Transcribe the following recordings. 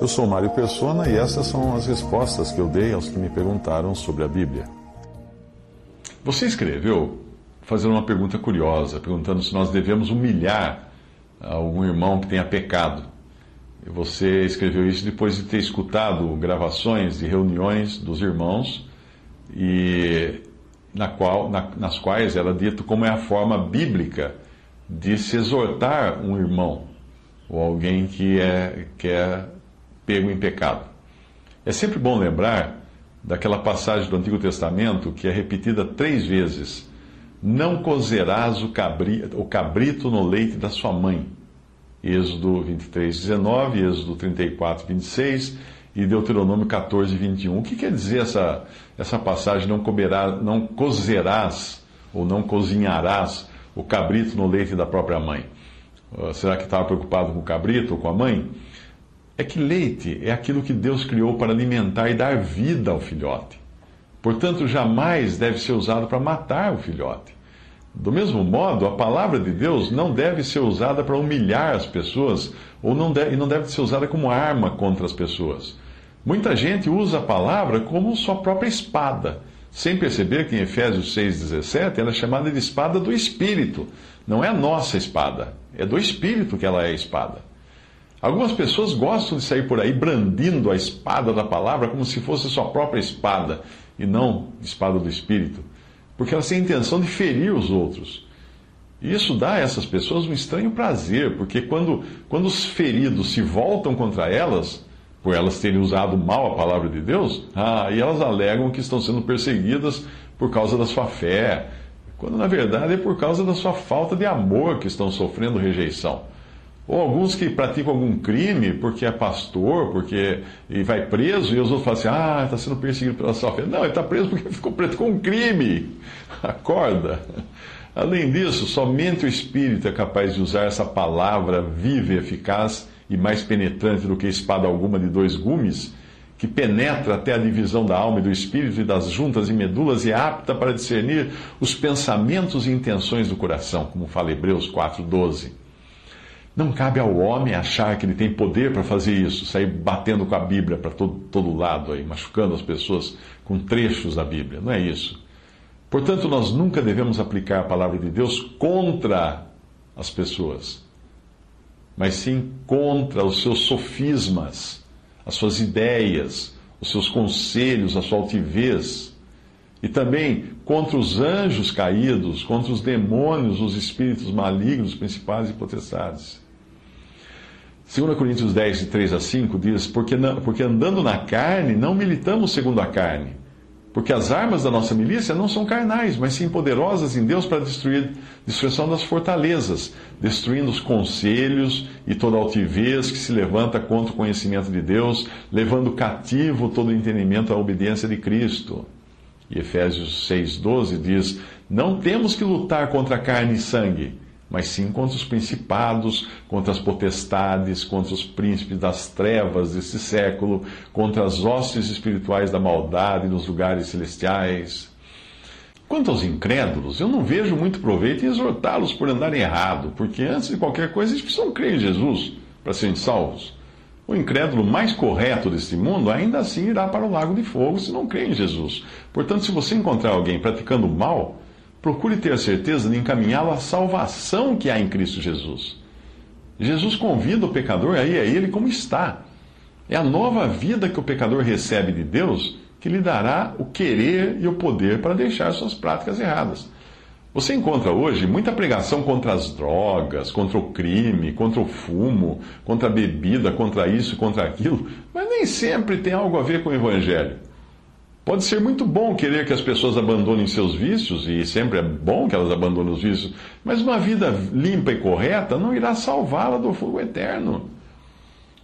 Eu sou Mário Persona e essas são as respostas que eu dei aos que me perguntaram sobre a Bíblia. Você escreveu fazendo uma pergunta curiosa, perguntando se nós devemos humilhar algum irmão que tenha pecado. E você escreveu isso depois de ter escutado gravações de reuniões dos irmãos e na qual, na, nas quais era dito como é a forma bíblica de se exortar um irmão ou alguém que é, que é pego em pecado. É sempre bom lembrar daquela passagem do Antigo Testamento que é repetida três vezes: Não cozerás o cabrito, o cabrito no leite da sua mãe. Êxodo 23, 19, Êxodo 34, 26 e Deuteronômio 14, 21. O que quer dizer essa, essa passagem? Não, comerás, não cozerás ou não cozinharás o cabrito no leite da própria mãe. Uh, será que estava preocupado com o cabrito ou com a mãe? É que leite é aquilo que Deus criou para alimentar e dar vida ao filhote. Portanto, jamais deve ser usado para matar o filhote. Do mesmo modo, a palavra de Deus não deve ser usada para humilhar as pessoas ou não deve, e não deve ser usada como arma contra as pessoas. Muita gente usa a palavra como sua própria espada, sem perceber que em Efésios 6,17 ela é chamada de espada do Espírito. Não é a nossa espada, é do Espírito que ela é espada. Algumas pessoas gostam de sair por aí brandindo a espada da palavra como se fosse sua própria espada e não espada do Espírito, porque elas têm a intenção de ferir os outros. E isso dá a essas pessoas um estranho prazer, porque quando, quando os feridos se voltam contra elas, por elas terem usado mal a palavra de Deus, ah, e elas alegam que estão sendo perseguidas por causa da sua fé, quando na verdade é por causa da sua falta de amor que estão sofrendo rejeição. Ou alguns que praticam algum crime porque é pastor, porque e vai preso, e os outros falam assim: ah, está sendo perseguido pela sua fé. Não, ele está preso porque ficou preto com um crime. Acorda. Além disso, somente o Espírito é capaz de usar essa palavra viva e eficaz e mais penetrante do que espada alguma de dois gumes, que penetra até a divisão da alma e do espírito e das juntas e medulas e é apta para discernir os pensamentos e intenções do coração, como fala Hebreus 4,12. Não cabe ao homem achar que ele tem poder para fazer isso, sair batendo com a Bíblia para todo, todo lado, aí, machucando as pessoas com trechos da Bíblia. Não é isso. Portanto, nós nunca devemos aplicar a palavra de Deus contra as pessoas, mas sim contra os seus sofismas, as suas ideias, os seus conselhos, a sua altivez. E também contra os anjos caídos, contra os demônios, os espíritos malignos, principais e potestades. 2 Coríntios 10, de 3 a 5 diz: porque, não, porque andando na carne, não militamos segundo a carne. Porque as armas da nossa milícia não são carnais, mas sim poderosas em Deus para destruir destruição das fortalezas, destruindo os conselhos e toda altivez que se levanta contra o conhecimento de Deus, levando cativo todo o entendimento à obediência de Cristo. E Efésios 6,12 diz: Não temos que lutar contra carne e sangue mas sim contra os principados, contra as potestades, contra os príncipes das trevas desse século, contra as hostes espirituais da maldade nos lugares celestiais. Quanto aos incrédulos, eu não vejo muito proveito em exortá-los por andarem errado, porque antes de qualquer coisa eles precisam crer em Jesus para serem salvos. O incrédulo mais correto deste mundo ainda assim irá para o lago de fogo se não crer em Jesus. Portanto, se você encontrar alguém praticando mal, procure ter a certeza de encaminhá-lo à salvação que há em Cristo Jesus. Jesus convida o pecador a ir a Ele como está. É a nova vida que o pecador recebe de Deus que lhe dará o querer e o poder para deixar suas práticas erradas. Você encontra hoje muita pregação contra as drogas, contra o crime, contra o fumo, contra a bebida, contra isso, contra aquilo, mas nem sempre tem algo a ver com o Evangelho. Pode ser muito bom querer que as pessoas abandonem seus vícios, e sempre é bom que elas abandonem os vícios, mas uma vida limpa e correta não irá salvá-la do fogo eterno.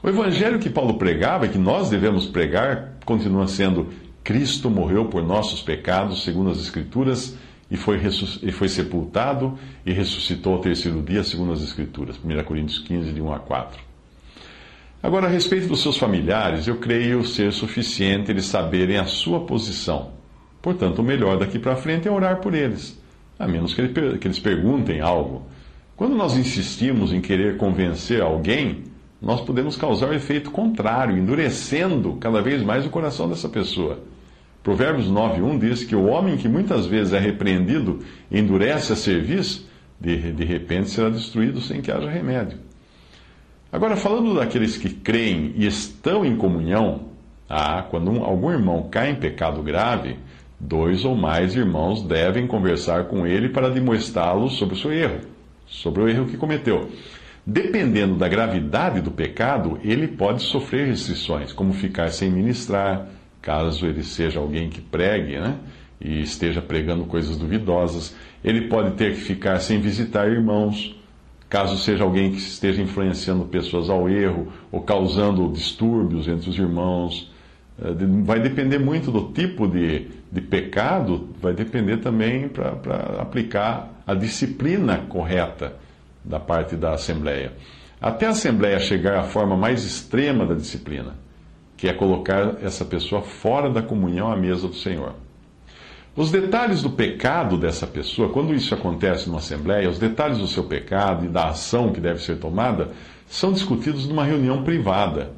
O evangelho que Paulo pregava e que nós devemos pregar continua sendo: Cristo morreu por nossos pecados, segundo as Escrituras, e foi, e foi sepultado e ressuscitou ao terceiro dia, segundo as Escrituras. 1 Coríntios 15, de 1 a 4. Agora, a respeito dos seus familiares, eu creio ser suficiente eles saberem a sua posição. Portanto, o melhor daqui para frente é orar por eles, a menos que eles perguntem algo. Quando nós insistimos em querer convencer alguém, nós podemos causar o efeito contrário, endurecendo cada vez mais o coração dessa pessoa. Provérbios 9.1 diz que o homem que muitas vezes é repreendido endurece a serviço, de, de repente será destruído sem que haja remédio. Agora, falando daqueles que creem e estão em comunhão, ah, quando um, algum irmão cai em pecado grave, dois ou mais irmãos devem conversar com ele para demonstrá-lo sobre o seu erro, sobre o erro que cometeu. Dependendo da gravidade do pecado, ele pode sofrer restrições, como ficar sem ministrar, caso ele seja alguém que pregue, né? E esteja pregando coisas duvidosas. Ele pode ter que ficar sem visitar irmãos, caso seja alguém que esteja influenciando pessoas ao erro ou causando distúrbios entre os irmãos. É, vai depender muito do tipo de, de pecado, vai depender também para aplicar a disciplina correta da parte da Assembleia. Até a Assembleia chegar à forma mais extrema da disciplina que é colocar essa pessoa fora da comunhão à mesa do Senhor. Os detalhes do pecado dessa pessoa, quando isso acontece numa assembleia, os detalhes do seu pecado e da ação que deve ser tomada, são discutidos numa reunião privada,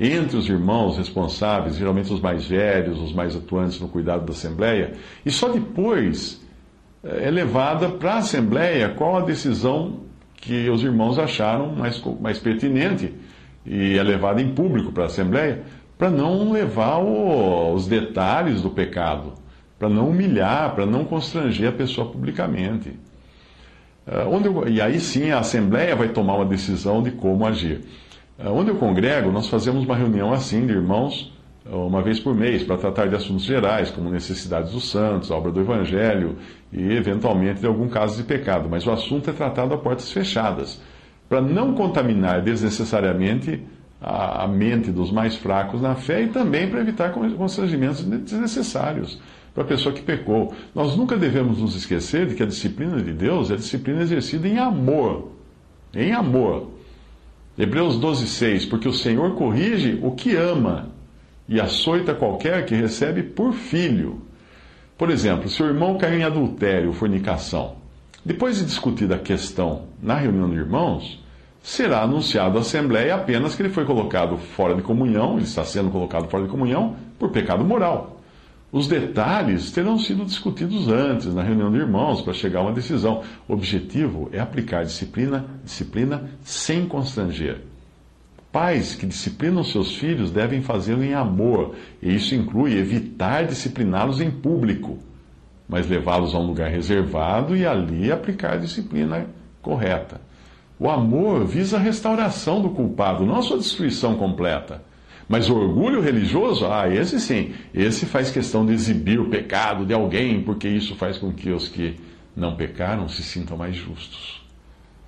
entre os irmãos responsáveis, geralmente os mais velhos, os mais atuantes no cuidado da assembleia, e só depois eh, é levada para a assembleia qual a decisão que os irmãos acharam mais, mais pertinente e é levada em público para a assembleia para não levar o, os detalhes do pecado, para não humilhar, para não constranger a pessoa publicamente. Uh, onde eu, e aí sim a Assembleia vai tomar uma decisão de como agir. Uh, onde eu congrego, nós fazemos uma reunião assim de irmãos, uma vez por mês, para tratar de assuntos gerais, como necessidades dos santos, obra do Evangelho e, eventualmente, de algum caso de pecado. Mas o assunto é tratado a portas fechadas, para não contaminar desnecessariamente a, a mente dos mais fracos na fé e também para evitar constrangimentos desnecessários para a pessoa que pecou. Nós nunca devemos nos esquecer de que a disciplina de Deus é a disciplina exercida em amor. Em amor. Hebreus 12, 6. Porque o Senhor corrige o que ama e açoita qualquer que recebe por filho. Por exemplo, se o irmão caiu em adultério fornicação, depois de discutida a questão na reunião de irmãos, será anunciado à Assembleia apenas que ele foi colocado fora de comunhão, ele está sendo colocado fora de comunhão por pecado moral. Os detalhes terão sido discutidos antes, na reunião de irmãos, para chegar a uma decisão. O objetivo é aplicar disciplina, disciplina sem constranger. Pais que disciplinam seus filhos devem fazê-lo em amor, e isso inclui evitar discipliná-los em público, mas levá-los a um lugar reservado e ali aplicar a disciplina correta. O amor visa a restauração do culpado, não a sua destruição completa. Mas o orgulho religioso, ah, esse sim, esse faz questão de exibir o pecado de alguém, porque isso faz com que os que não pecaram se sintam mais justos.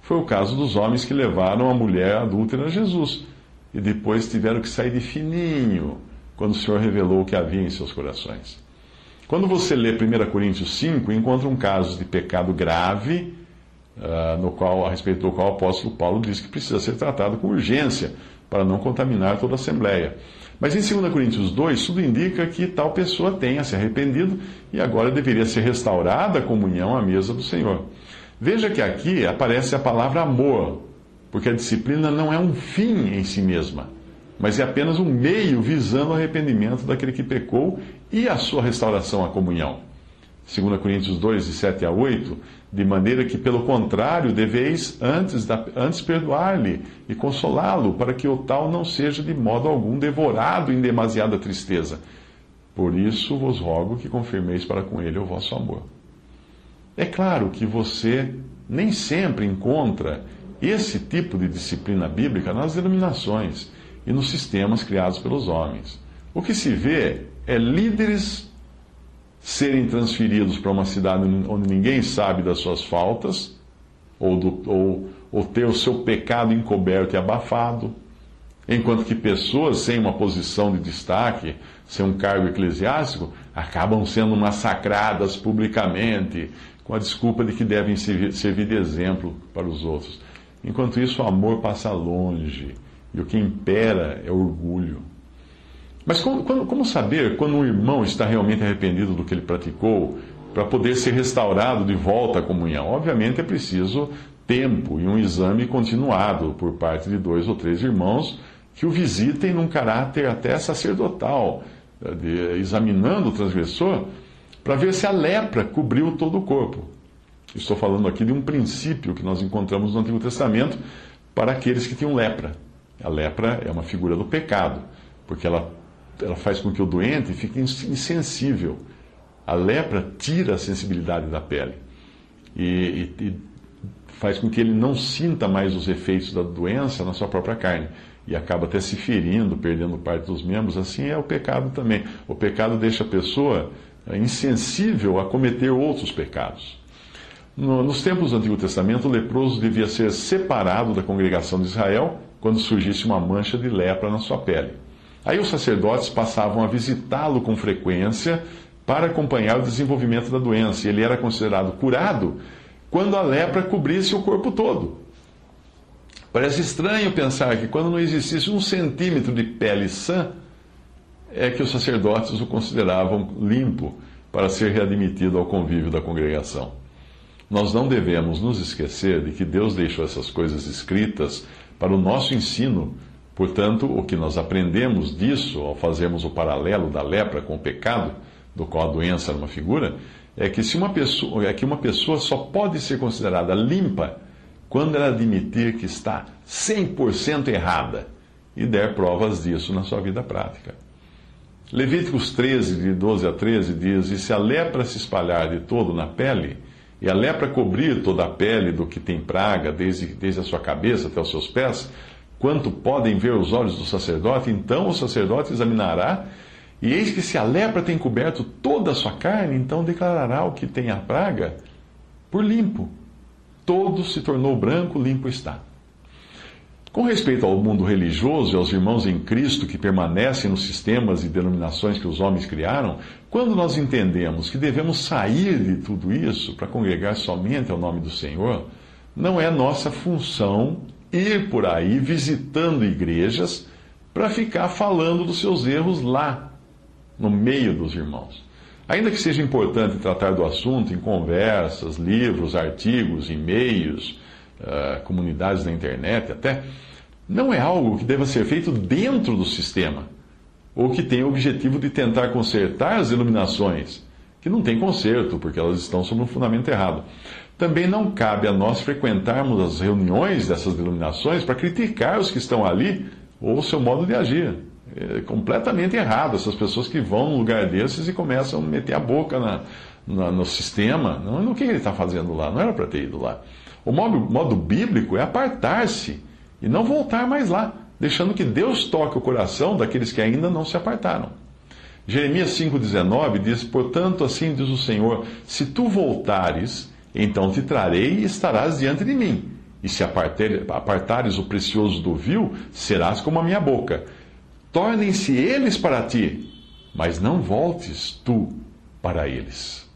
Foi o caso dos homens que levaram a mulher adúltera a Jesus e depois tiveram que sair de fininho quando o Senhor revelou o que havia em seus corações. Quando você lê 1 Coríntios 5, encontra um caso de pecado grave no qual, a respeito do qual o apóstolo Paulo diz que precisa ser tratado com urgência para não contaminar toda a Assembleia. Mas em 2 Coríntios 2, tudo indica que tal pessoa tenha se arrependido e agora deveria ser restaurada a comunhão à mesa do Senhor. Veja que aqui aparece a palavra amor, porque a disciplina não é um fim em si mesma, mas é apenas um meio visando o arrependimento daquele que pecou e a sua restauração à comunhão. 2 Coríntios 2, de 7 a 8, de maneira que, pelo contrário, deveis antes, antes perdoar-lhe e consolá-lo, para que o tal não seja de modo algum devorado em demasiada tristeza. Por isso vos rogo que confirmeis para com ele o vosso amor. É claro que você nem sempre encontra esse tipo de disciplina bíblica nas denominações e nos sistemas criados pelos homens. O que se vê é líderes serem transferidos para uma cidade onde ninguém sabe das suas faltas, ou, do, ou, ou ter o seu pecado encoberto e abafado, enquanto que pessoas sem uma posição de destaque, sem um cargo eclesiástico, acabam sendo massacradas publicamente, com a desculpa de que devem servir de exemplo para os outros. Enquanto isso, o amor passa longe e o que impera é orgulho. Mas como, como saber quando um irmão está realmente arrependido do que ele praticou para poder ser restaurado de volta à comunhão? Obviamente é preciso tempo e um exame continuado por parte de dois ou três irmãos que o visitem num caráter até sacerdotal, de, examinando o transgressor, para ver se a lepra cobriu todo o corpo. Estou falando aqui de um princípio que nós encontramos no Antigo Testamento para aqueles que tinham lepra. A lepra é uma figura do pecado, porque ela, ela faz com que o doente fique insensível. A lepra tira a sensibilidade da pele e, e, e faz com que ele não sinta mais os efeitos da doença na sua própria carne e acaba até se ferindo, perdendo parte dos membros. Assim é o pecado também. O pecado deixa a pessoa é, insensível a cometer outros pecados. No, nos tempos do Antigo Testamento, o leproso devia ser separado da congregação de Israel quando surgisse uma mancha de lepra na sua pele. Aí os sacerdotes passavam a visitá-lo com frequência para acompanhar o desenvolvimento da doença. E ele era considerado curado quando a lepra cobrisse o corpo todo. Parece estranho pensar que quando não existisse um centímetro de pele sã, é que os sacerdotes o consideravam limpo para ser readmitido ao convívio da congregação. Nós não devemos nos esquecer de que Deus deixou essas coisas escritas para o nosso ensino. Portanto, o que nós aprendemos disso, ao fazermos o paralelo da lepra com o pecado, do qual a doença era uma figura, é que, se uma pessoa, é que uma pessoa só pode ser considerada limpa quando ela admitir que está 100% errada e der provas disso na sua vida prática. Levíticos 13, de 12 a 13, diz: E se a lepra se espalhar de todo na pele, e a lepra cobrir toda a pele do que tem praga, desde, desde a sua cabeça até os seus pés, quanto podem ver os olhos do sacerdote, então o sacerdote examinará, e eis que se a lepra tem coberto toda a sua carne, então declarará o que tem a praga por limpo. Todo se tornou branco, limpo está. Com respeito ao mundo religioso e aos irmãos em Cristo que permanecem nos sistemas e denominações que os homens criaram, quando nós entendemos que devemos sair de tudo isso para congregar somente ao nome do Senhor, não é nossa função ir por aí visitando igrejas para ficar falando dos seus erros lá, no meio dos irmãos. Ainda que seja importante tratar do assunto em conversas, livros, artigos, e-mails, uh, comunidades na internet até, não é algo que deva ser feito dentro do sistema, ou que tenha o objetivo de tentar consertar as iluminações, que não tem conserto, porque elas estão sob um fundamento errado. Também não cabe a nós frequentarmos as reuniões dessas iluminações para criticar os que estão ali ou o seu modo de agir. É completamente errado essas pessoas que vão num lugar desses e começam a meter a boca na, na, no sistema. Não, no que ele está fazendo lá? Não era para ter ido lá. O modo, modo bíblico é apartar-se e não voltar mais lá, deixando que Deus toque o coração daqueles que ainda não se apartaram. Jeremias 5,19 diz: Portanto, assim diz o Senhor: Se tu voltares, então te trarei e estarás diante de mim. E se apartares o precioso do vil, serás como a minha boca. Tornem-se eles para ti, mas não voltes tu para eles.